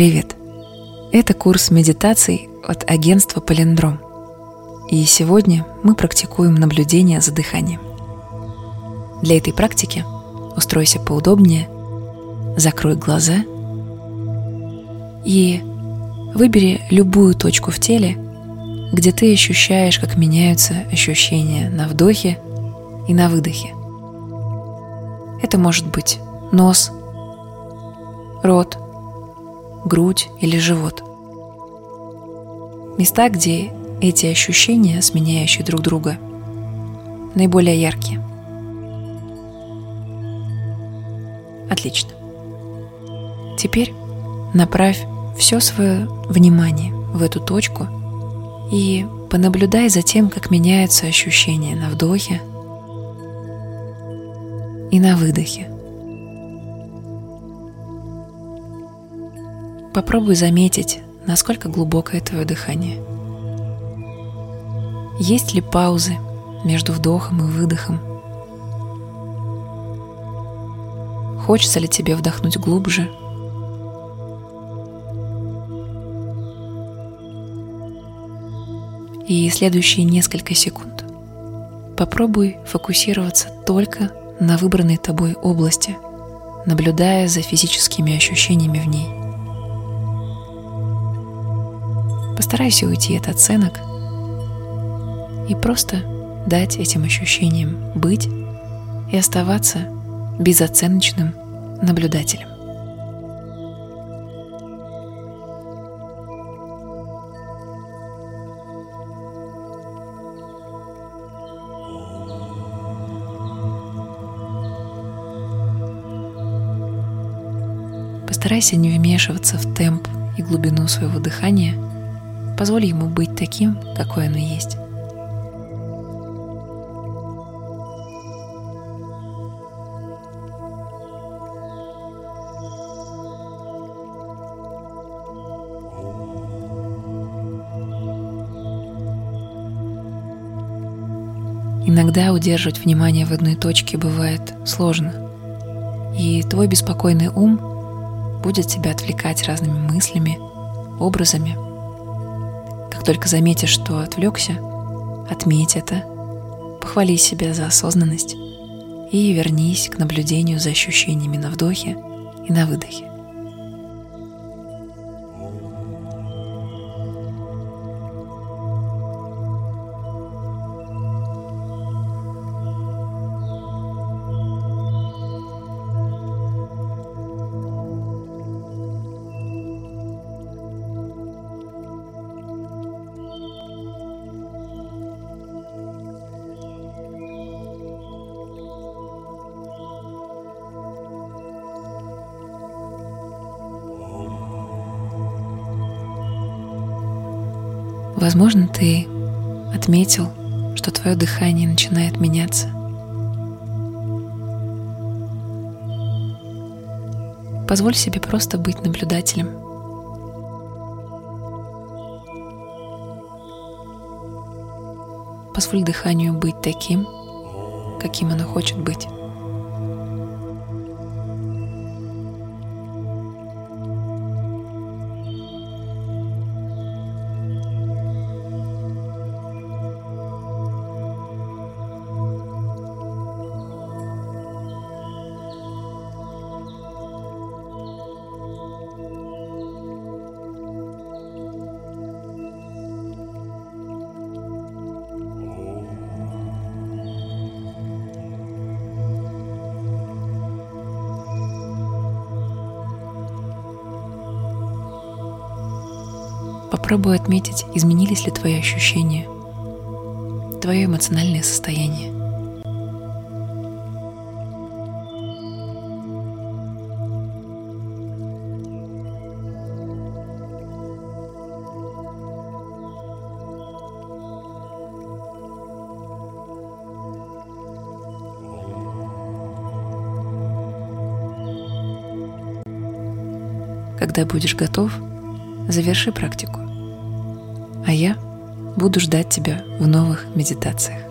Привет! Это курс медитаций от агентства Полиндром. И сегодня мы практикуем наблюдение за дыханием. Для этой практики устройся поудобнее, закрой глаза и выбери любую точку в теле, где ты ощущаешь, как меняются ощущения на вдохе и на выдохе. Это может быть нос, рот, грудь или живот. Места, где эти ощущения, сменяющие друг друга, наиболее яркие. Отлично. Теперь направь все свое внимание в эту точку и понаблюдай за тем, как меняются ощущения на вдохе и на выдохе. Попробуй заметить, насколько глубокое твое дыхание. Есть ли паузы между вдохом и выдохом? Хочется ли тебе вдохнуть глубже? И следующие несколько секунд попробуй фокусироваться только на выбранной тобой области, наблюдая за физическими ощущениями в ней. Постарайся уйти от оценок и просто дать этим ощущениям быть и оставаться безоценочным наблюдателем. Постарайся не вмешиваться в темп и глубину своего дыхания – Позволь ему быть таким, какой оно есть. Иногда удерживать внимание в одной точке бывает сложно, и твой беспокойный ум будет тебя отвлекать разными мыслями, образами – как только заметишь, что отвлекся, отметь это, похвали себя за осознанность и вернись к наблюдению за ощущениями на вдохе и на выдохе. Возможно, ты отметил, что твое дыхание начинает меняться. Позволь себе просто быть наблюдателем. Позволь дыханию быть таким, каким оно хочет быть. Попробуй отметить, изменились ли твои ощущения, твое эмоциональное состояние. Когда будешь готов, заверши практику а я буду ждать тебя в новых медитациях.